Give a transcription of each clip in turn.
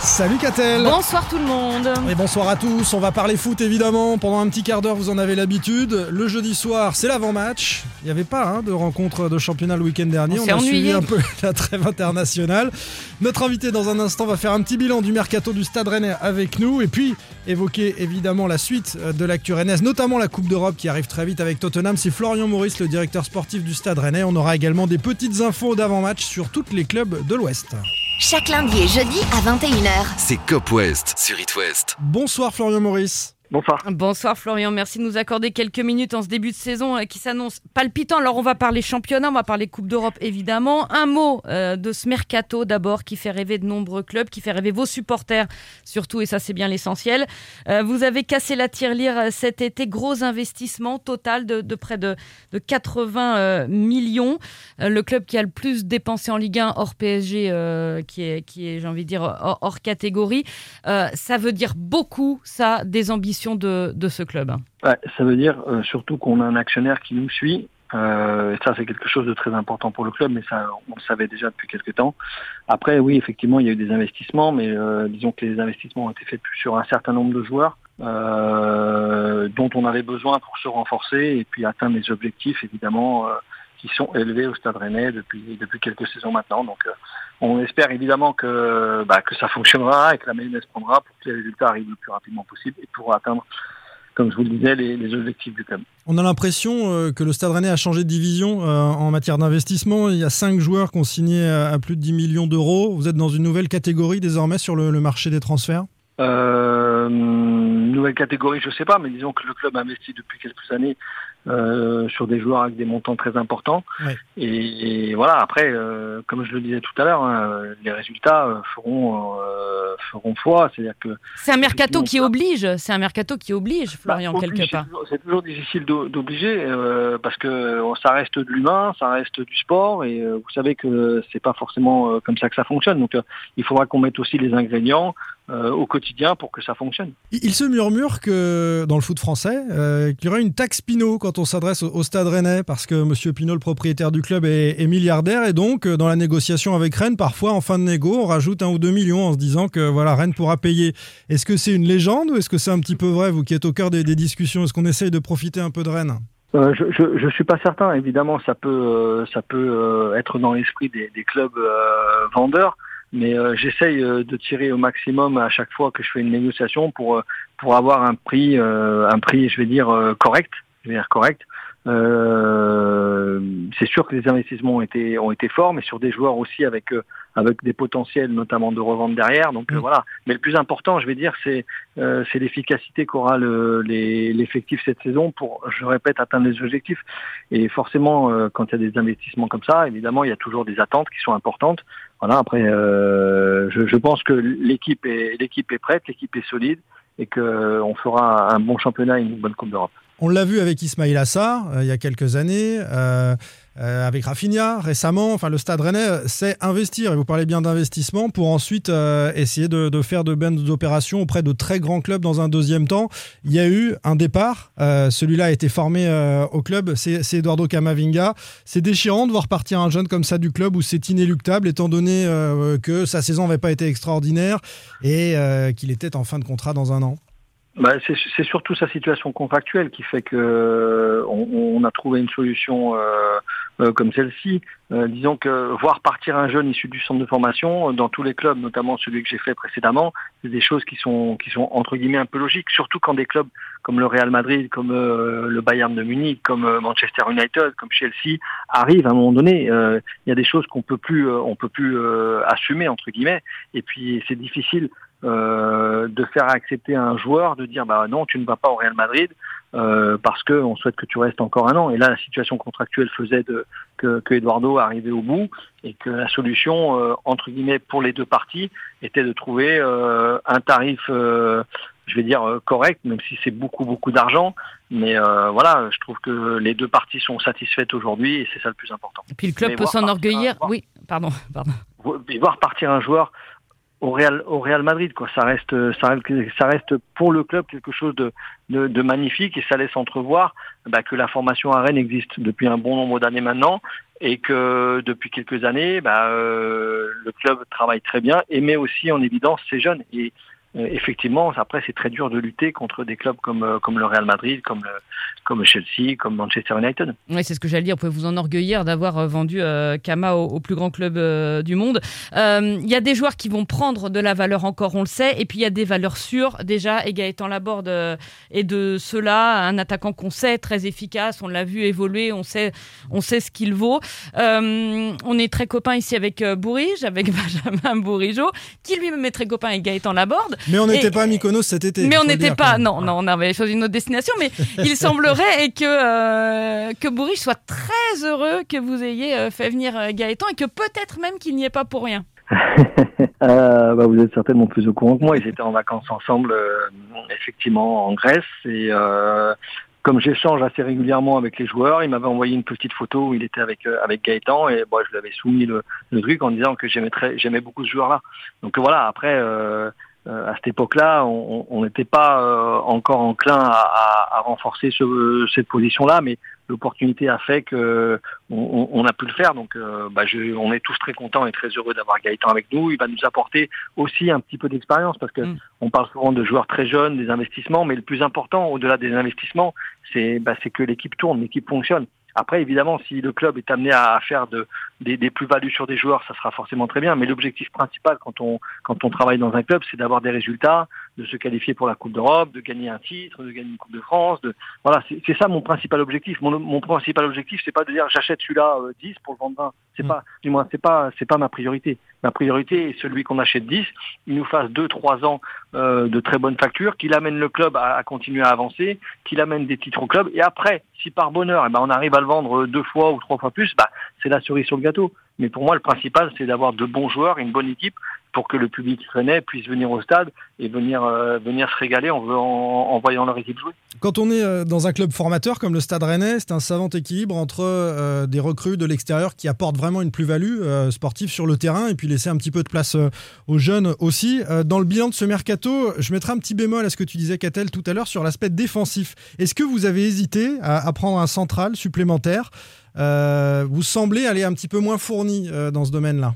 Salut Catel Bonsoir tout le monde. Et bonsoir à tous, on va parler foot évidemment, pendant un petit quart d'heure vous en avez l'habitude. Le jeudi soir c'est l'avant-match, il n'y avait pas hein, de rencontre de championnat le week-end dernier, On a suivi un peu la trêve internationale. Notre invité dans un instant va faire un petit bilan du mercato du Stade Rennais avec nous et puis évoquer évidemment la suite de l'actu rennaise, notamment la Coupe d'Europe qui arrive très vite avec Tottenham. C'est Florian Maurice, le directeur sportif du Stade Rennais. On aura également des petites infos d'avant-match sur tous les clubs de l'Ouest. Chaque lundi et jeudi à 21h. C'est Cop West sur It West. Bonsoir Florian Maurice. Bonsoir. Bonsoir Florian, merci de nous accorder quelques minutes en ce début de saison euh, qui s'annonce palpitant. Alors on va parler championnat, on va parler Coupe d'Europe évidemment. Un mot euh, de ce mercato d'abord qui fait rêver de nombreux clubs, qui fait rêver vos supporters surtout et ça c'est bien l'essentiel. Euh, vous avez cassé la tirelire cet été, gros investissement total de, près de, de 80 euh, millions. Le club qui a le plus dépensé en Ligue 1 hors PSG qui est, j'ai envie de dire hors, hors catégorie. Ça veut dire beaucoup ça des ambitions de, ce club. Ça veut dire euh, surtout qu'on a un actionnaire qui nous suit. Euh, ça, c'est quelque chose de très important pour le club, mais ça, on le savait déjà depuis quelques temps. Après, oui, effectivement, il y a eu des investissements, mais euh, disons que les investissements ont été faits sur un certain nombre de joueurs dont on avait besoin pour se renforcer et puis atteindre les objectifs, évidemment, qui sont élevés au Stade Rennais depuis depuis quelques saisons maintenant. Donc, euh, on espère évidemment que bah, que ça fonctionnera et que la mayonnaise prendra pour que les résultats arrivent le plus rapidement possible et pour atteindre comme je vous le disais, les, les objectifs du club. On a l'impression euh, que le Stade Rennais a changé de division euh, en matière d'investissement. Il y a cinq joueurs qui ont signé à, à plus de 10 millions d'euros. Vous êtes dans une nouvelle catégorie désormais sur le, le marché des transferts? Euh, nouvelle catégorie, je sais pas, mais disons que le club investit depuis quelques années euh, sur des joueurs avec des montants très importants. Ouais. Et, et voilà, après, euh, comme je le disais tout à l'heure, hein, les résultats euh, feront euh, feront foi. C'est-à-dire que C'est un mercato qui oblige, c'est un mercato qui oblige, Florian, Bah, quelque oblige, part. c'est toujours- difficile d'o- d'obliger euh, parce que ça reste de l'humain, ça reste du sport et euh, vous savez que c'est pas forcément euh, comme ça que ça fonctionne. Donc euh, il faudra qu'on mette aussi les ingrédients euh, au quotidien pour que ça fonctionne. Il se murmure que dans le foot français, euh, qu'il y aurait une taxe Pinot quand on s'adresse au, au Stade Rennais, parce que Monsieur Pinot, le propriétaire du club, est, est milliardaire, et donc euh, dans la négociation avec Rennes, parfois en fin de négo, on rajoute un ou deux millions en se disant que voilà, Rennes pourra payer. Est-ce que c'est une légende ou est-ce que c'est un petit peu vrai, vous qui êtes au cœur des, des discussions? Est-ce qu'on essaye de profiter un peu de Rennes? Euh, je, je je suis pas certain. Évidemment, ça peut euh, ça peut euh, être dans l'esprit des, des clubs euh, vendeurs, mais euh, j'essaye euh, de tirer au maximum à chaque fois que je fais une négociation pour euh, pour avoir un prix euh, un prix, je vais dire euh, correct, je vais dire correct. Euh, c'est sûr que les investissements ont été ont été forts, mais sur des joueurs aussi avec euh, avec des potentiels notamment de revente derrière. Donc Mm. voilà. Mais le plus important, je vais dire, c'est euh, c'est l'efficacité qu'aura le- l'effectif cette saison pour, je répète, atteindre les objectifs. Et forcément, euh, quand il y a des investissements comme ça, évidemment, il y a toujours des attentes qui sont importantes. Voilà. Après, euh, je, je pense que l'équipe est l'équipe est prête, l'équipe est solide et que on fera un bon championnat et une bonne Coupe d'Europe. On l'a vu avec Ismail Assar euh, il y a quelques années, euh, euh, avec Rafinha récemment. Enfin, le Stade Rennais euh, sait investir. Et vous parlez bien d'investissement pour ensuite euh, essayer de, faire de bonnes opérations auprès de très grands clubs dans un deuxième temps. Il y a eu un départ. Celui-là a été formé au club. C'est Eduardo Camavinga. C'est déchirant de voir partir un jeune comme ça du club où c'est inéluctable, étant donné que sa saison n'avait pas été extraordinaire et qu'il était en fin de contrat dans un an. Bah, c'est surtout sa situation contractuelle qui fait que on, a trouvé une solution euh, comme celle-ci. Euh, disons que voir partir un jeune issu du centre de formation euh, dans tous les clubs, notamment celui que j'ai fait précédemment, c'est des choses qui sont qui sont entre guillemets un peu logiques. Surtout quand des clubs comme le Real Madrid, comme euh, le Bayern de Munich, comme euh, Manchester United, comme Chelsea arrivent à un moment donné. Il y a des choses qu'on peut plus on peut plus assumer entre guillemets. Et puis c'est difficile de faire accepter à un joueur de dire bah non tu ne vas pas au Real Madrid euh, parce que on souhaite que tu restes encore un an et là la situation contractuelle faisait de, que, que Eduardo arrivait au bout et que la solution euh, entre guillemets pour les deux parties était de trouver euh, un tarif euh, je vais dire euh, correct même si c'est beaucoup beaucoup d'argent mais euh, voilà je trouve que les deux parties sont satisfaites aujourd'hui et c'est ça le plus important Et puis le club Mais peut s'enorgueillir. Oui, pardon, pardon. et voir partir un joueur au Real, au Real Madrid. Quoi. Ça, reste, ça, ça reste pour le club quelque chose de, de, de magnifique et ça laisse entrevoir bah, que la formation à Rennes existe depuis un bon nombre d'années maintenant et que depuis quelques années, bah, euh, le club travaille très bien et met aussi en évidence ses jeunes. Et euh, effectivement, après, c'est très dur de lutter contre des clubs comme, euh, comme le Real Madrid, comme, le, comme Chelsea, comme Manchester United. Oui, c'est ce que j'allais dire. Vous pouvez vous enorgueillir d'avoir euh, vendu Kama au, plus grand club du monde. Il y a des joueurs qui vont prendre de la valeur encore, on le sait, et puis il y a des valeurs sûres. Déjà, et Gaëtan Laborde et de cela, un attaquant qu'on sait très efficace, on l'a vu évoluer, on sait, on sait ce qu'il vaut. on est très copains ici avec Bourige, avec Benjamin Bourigeau, qui lui-même est très copain avec Gaëtan Laborde. Mais on n'était pas à Mykonos cet été. Mais on n'était pas. Non, non, on avait choisi une autre destination. Mais il semblerait que euh, que Bourriche soit très heureux que vous ayez euh, fait venir euh, Gaëtan et que peut-être même qu'il n'y est pas pour rien. euh, bah vous êtes certainement plus au courant que moi. Ils étaient en vacances ensemble, effectivement, en Grèce. Et comme j'échange assez régulièrement avec les joueurs, il m'avait envoyé une petite photo où il était avec avec Gaëtan et moi je lui avais soumis le, le truc en disant que j'aimais très j'aimais beaucoup ce joueur-là. Donc voilà, après euh, euh, à cette époque-là, on n'était pas euh, encore enclin à, à, renforcer ce, cette position-là, mais l'opportunité a fait que on, on, a pu le faire. Donc, euh, bah, je, on est tous très contents et très heureux d'avoir Gaëtan avec nous. Il va nous apporter aussi un petit peu d'expérience parce que mm. on parle souvent de joueurs très jeunes, des investissements, mais le plus important, au-delà des investissements, c'est bah, que l'équipe tourne, l'équipe fonctionne. Après, évidemment, si le club est amené à faire de, des, des plus-values sur des joueurs, ça sera forcément très bien. Mais l'objectif principal quand on, quand on travaille dans un club, c'est d'avoir des résultats, de se qualifier pour la Coupe d'Europe, de gagner un titre, de gagner une Coupe de France. De... Voilà, c'est ça mon principal objectif. Mon, mon principal objectif, c'est pas de dire j'achète celui-là 10 euh, pour le vendre 20. C'est mm. pas, du moins, c'est pas, c'est pas ma priorité. Ma priorité est celui qu'on achète 10, il nous fasse 2-3 ans euh, de très bonnes factures, qu'il amène le club à, à continuer à avancer, qu'il amène des titres au club. Et après, si par bonheur, eh ben, on arrive à le vendre deux fois ou trois fois plus, bah, c'est la cerise sur le gâteau. Mais pour moi, le principal, c'est d'avoir de bons joueurs, une bonne équipe, pour que le public rennais puisse venir au stade et venir, euh, venir se régaler en, voyant leur équipe jouer. Quand on est euh, dans un club formateur comme le Stade Rennais, c'est un savant équilibre entre euh, des recrues de l'extérieur qui apportent vraiment une plus-value sportive sur le terrain et puis laisser un petit peu de place aux jeunes aussi. dans le bilan de ce mercato, je mettrai un petit bémol à ce que tu disais, Catel, tout à l'heure sur l'aspect défensif. Est-ce que vous avez hésité à prendre un central supplémentaire? Vous semblez aller un petit peu moins fourni dans ce domaine-là?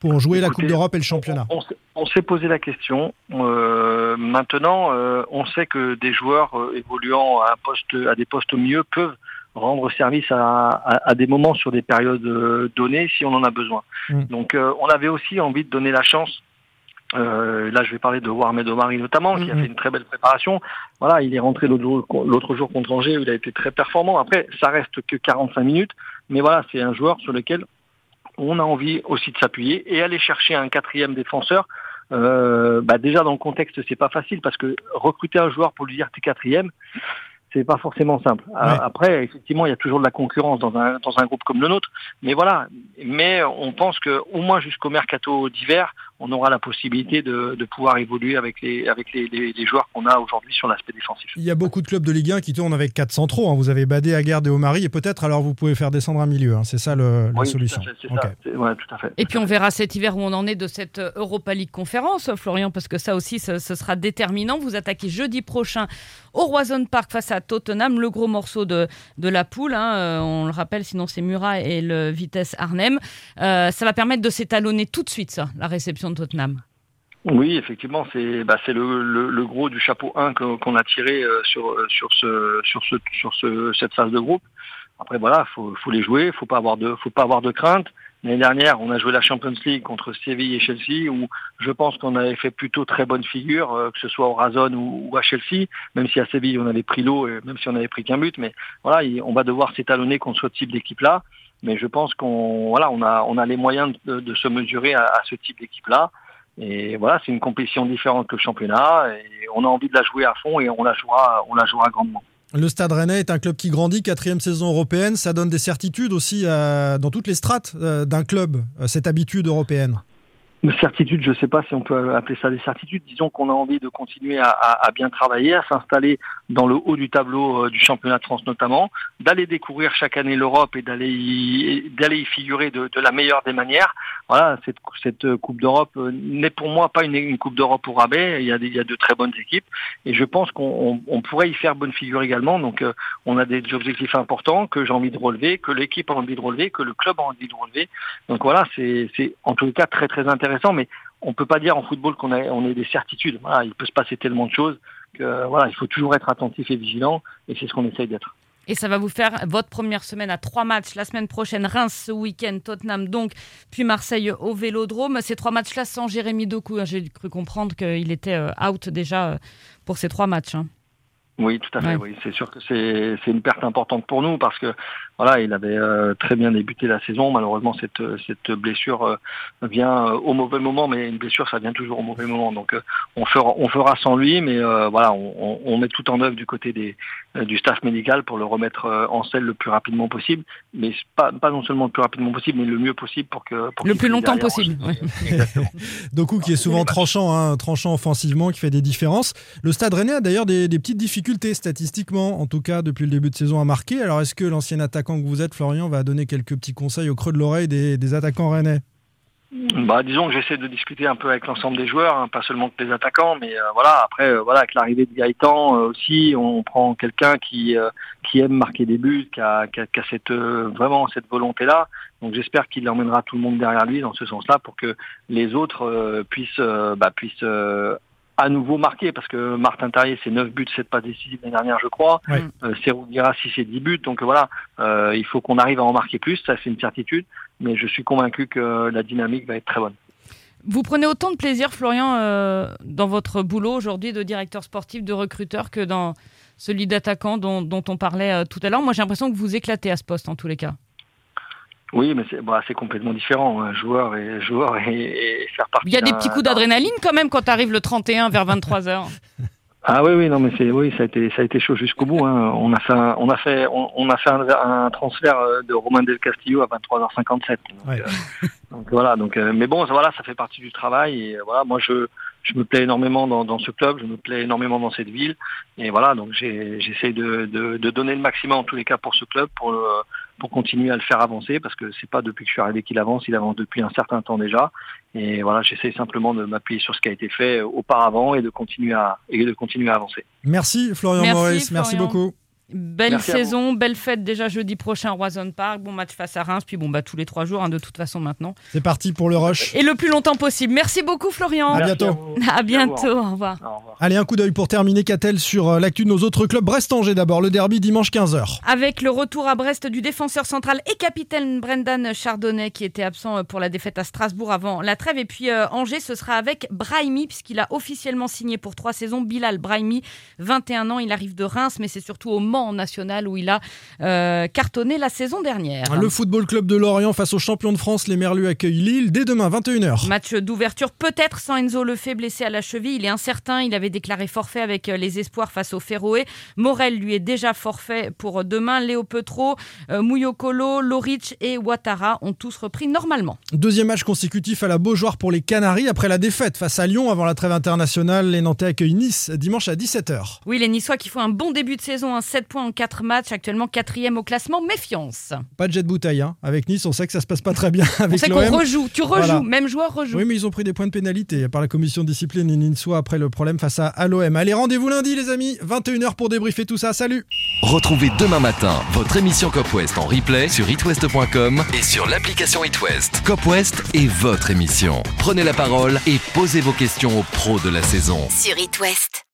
Pour jouer la Coupe d'Europe et le championnat On, s'est posé la question. Euh, maintenant, euh, on sait que des joueurs euh, évoluant à, un poste, à des postes milieu peuvent rendre service à, des moments sur des périodes données si on en a besoin. Mm. Donc on avait aussi envie de donner la chance là, je vais parler de Warmed Omari notamment, qui a mm-hmm. fait une très belle préparation. Voilà, il est rentré l'autre jour, jour contre Angers, où il a été très performant. Après, ça reste que 45 minutes, mais voilà, c'est un joueur sur lequel on a envie aussi de s'appuyer et aller chercher un quatrième défenseur. Euh, bah déjà dans le contexte c'est pas facile parce que recruter un joueur pour lui dire t'es quatrième c'est pas forcément simple. Après, effectivement, il y a toujours de la concurrence dans un, dans un groupe comme le nôtre. Mais voilà. Mais on pense que au moins jusqu'au mercato d'hiver, on aura la possibilité de, de, pouvoir évoluer avec les, avec les, les, joueurs qu'on a aujourd'hui sur l'aspect défensif. Il y a beaucoup de clubs de Ligue 1 qui tournent avec quatre centraux. Hein. Vous avez Badé, Aguerd et Omari, et peut-être alors vous pouvez faire descendre un milieu. Hein. C'est ça le, la solution. Tout à fait, ouais, tout à fait. Et puis on verra cet hiver où on en est de cette Europa League conférence, Florian, parce que ça aussi, ce, ce sera déterminant. Vous attaquez jeudi prochain au Roison Park face à Tottenham, le gros morceau de, de la poule. Hein. Euh, on le rappelle, sinon c'est Murat et le Vitesse Arnhem. Euh, ça va permettre de s'étalonner tout de suite, ça, la réception de Tottenham. Oui, effectivement, c'est bah, le, gros du chapeau 1 qu'on a tiré euh, sur ce, cette phase de groupe. Après voilà, faut faut les jouer, faut pas avoir de faut pas avoir de crainte. L'année dernière, on a joué la Champions League contre Séville et Chelsea, où je pense qu'on avait fait plutôt très bonne figure, euh, que ce soit au Razon ou, à Chelsea, même si à Séville on avait pris l'eau, même si on avait pris qu'un but. Mais voilà, on va devoir s'étalonner contre ce type d'équipe-là. Mais je pense qu'on voilà, on a on a les moyens de, se mesurer à, ce type d'équipe-là. Et voilà, c'est une compétition différente que le championnat et on a envie de la jouer à fond et on la jouera, on la jouera grandement. Le Stade Rennais est un club qui grandit, quatrième saison européenne. Ça donne des certitudes aussi dans toutes les strates euh, d'un club, euh, cette habitude européenne. Certitude, je ne sais pas si on peut appeler ça des certitudes. Disons qu'on a envie de continuer à, bien travailler, à s'installer dans le haut du tableau euh, du championnat de France notamment, d'aller découvrir chaque année l'Europe et d'aller y, figurer de, la meilleure des manières. Voilà, cette, cette Coupe d'Europe euh, n'est pour moi pas une, Coupe d'Europe au rabais. Il y, a des, de très bonnes équipes et je pense qu'on on, on pourrait y faire bonne figure également. Donc euh, on a des objectifs importants que j'ai envie de relever, que l'équipe a envie de relever, que le club a envie de relever. Donc voilà, c'est en tout cas très très intéressant mais on peut pas dire en football qu'on a on ait des certitudes. Voilà, il peut se passer tellement de choses que voilà, il faut toujours être attentif et vigilant, et c'est ce qu'on essaye d'être. Et ça va vous faire votre première semaine à trois matchs. La semaine prochaine, Reims ce week-end, Tottenham donc, puis Marseille au Vélodrome. Ces trois matchs-là sans Jérémy Doku. Hein. J'ai cru comprendre qu'il était euh, out déjà euh, pour ces trois matchs. Hein. Oui, tout à fait. Ouais. Oui, c'est sûr que c'est c'est une perte importante pour nous parce que voilà, il avait euh, très bien débuté la saison. Malheureusement, cette cette blessure euh, vient euh, au mauvais moment, mais une blessure, ça vient toujours au mauvais moment. Donc, euh, on fera on fera sans lui, mais euh, voilà, on, on, met tout en œuvre du côté des du staff médical pour le remettre en selle le plus rapidement possible, mais pas pas non seulement le plus rapidement possible, mais le mieux possible pour que pour le plus longtemps possible. Ouais. Doku qui est souvent tranchant, hein, tranchant offensivement, qui fait des différences. Le Stade Rennais a d'ailleurs des, des petites difficultés statistiquement, en tout cas depuis le début de saison à marquer. Alors est-ce que l'ancien attaquant que vous êtes, Florian, va donner quelques petits conseils au creux de l'oreille des, des, attaquants rennais bah, disons que j'essaie de discuter un peu avec l'ensemble des joueurs, hein, pas seulement que les attaquants, mais euh, voilà. Après, euh, voilà, avec l'arrivée de Gaëtan euh, aussi, on prend quelqu'un qui qui aime marquer des buts, qui a, qui a, cette vraiment cette volonté-là. Donc j'espère qu'il emmènera tout le monde derrière lui dans ce sens-là pour que les autres puissent bah, puissent à nouveau marqué parce que Martin Terrier c'est 9 buts, 7 pas décisives l'année dernière je crois. Oui. Euh, Serou Guira 6 et 10 buts. Donc voilà, euh, il faut qu'on arrive à en marquer plus, ça c'est une certitude, mais je suis convaincu que la dynamique va être très bonne. Vous prenez autant de plaisir, Florian, euh, dans votre boulot aujourd'hui de directeur sportif, de recruteur, que dans celui d'attaquant dont, dont, on parlait euh, tout à l'heure. Moi, j'ai l'impression que vous éclatez à ce poste en tous les cas. Oui, mais c'est bah, complètement différent. Un joueur et joueur et, et faire partie. Il y a des petits coups d'adrénaline quand même quand tu arrives le 31 vers 23 h Ah oui, oui, non, mais c'est oui, ça a été ça a été chaud jusqu'au bout. Hein. On a fait un, on a fait on, on a fait un, un, transfert de Romain Del Castillo à 23h57. Donc, ouais. euh, donc voilà, donc euh, mais bon, voilà, ça fait partie du travail et voilà, moi je je me plais énormément dans, dans, ce club, je me plais énormément dans cette ville. Et voilà, donc j'essaie de, de, de, donner le maximum en tous les cas pour ce club, pour, le, pour continuer à le faire avancer, parce que c'est pas depuis que je suis arrivé qu'il avance, il avance depuis un certain temps déjà. Et voilà, j'essaie simplement de m'appuyer sur ce qui a été fait auparavant et de continuer à, et de continuer à avancer. Merci Florian Merci, Maurice, Florian. merci beaucoup. Belle Merci saison, belle fête déjà jeudi prochain Roison Park, bon match face à Reims, puis bon bah tous les trois jours hein, de toute façon maintenant. C'est parti pour le rush. Et le plus longtemps possible. Merci beaucoup Florian. À bientôt. À, à bientôt, au revoir. Au revoir. Allez, un coup d'œil pour terminer, Catel, sur euh, l'actu de nos autres clubs. Brest-Angers d'abord, le derby dimanche 15h. Avec le retour à Brest du défenseur central et capitaine Brendan Chardonnay qui était absent pour la défaite à Strasbourg avant la trêve. Et puis euh, Angers, ce sera avec Brahimi puisqu'il a officiellement signé pour trois saisons. Bilal Brahimi, 21 ans, il arrive de Reims, mais c'est surtout au Mans national où il a euh, cartonné la saison dernière. Le football club de Lorient face aux champions de France, les Merlus accueillent Lille dès demain 21h. Match d'ouverture peut-être sans Enzo Lefebvre blessé à la cheville. Il est incertain. Il avait déclaré forfait avec les espoirs face au Féroé. Morel lui est déjà forfait pour demain. Léo Petro, euh, Mouyokolo, Loric et Ouattara ont tous repris normalement. Deuxième match consécutif à la Beaujoire pour les Canaries après la défaite face à Lyon avant la trêve internationale. Les Nantais accueillent Nice dimanche à 17h. Oui, les Niçois qui font un bon début de saison, un 7 points en 4 matchs actuellement quatrième au classement. Méfiance. Pas de jet de bouteille. Hein. Avec Nice, on sait que ça se passe pas très bien avec On sait qu'on rejoue. Tu rejoues. Voilà. Même joueur rejoue. Oui, mais ils ont pris des points de pénalité par la commission de discipline et Niçois après le problème face à l'OM. Allez, rendez-vous lundi, les amis. 21h pour débriefer tout ça. Salut. Retrouvez demain matin votre émission Cop West en replay sur itwest.com et sur l'application itwest. Cop West est votre émission. Prenez la parole et posez vos questions aux pros de la saison. Sur It West.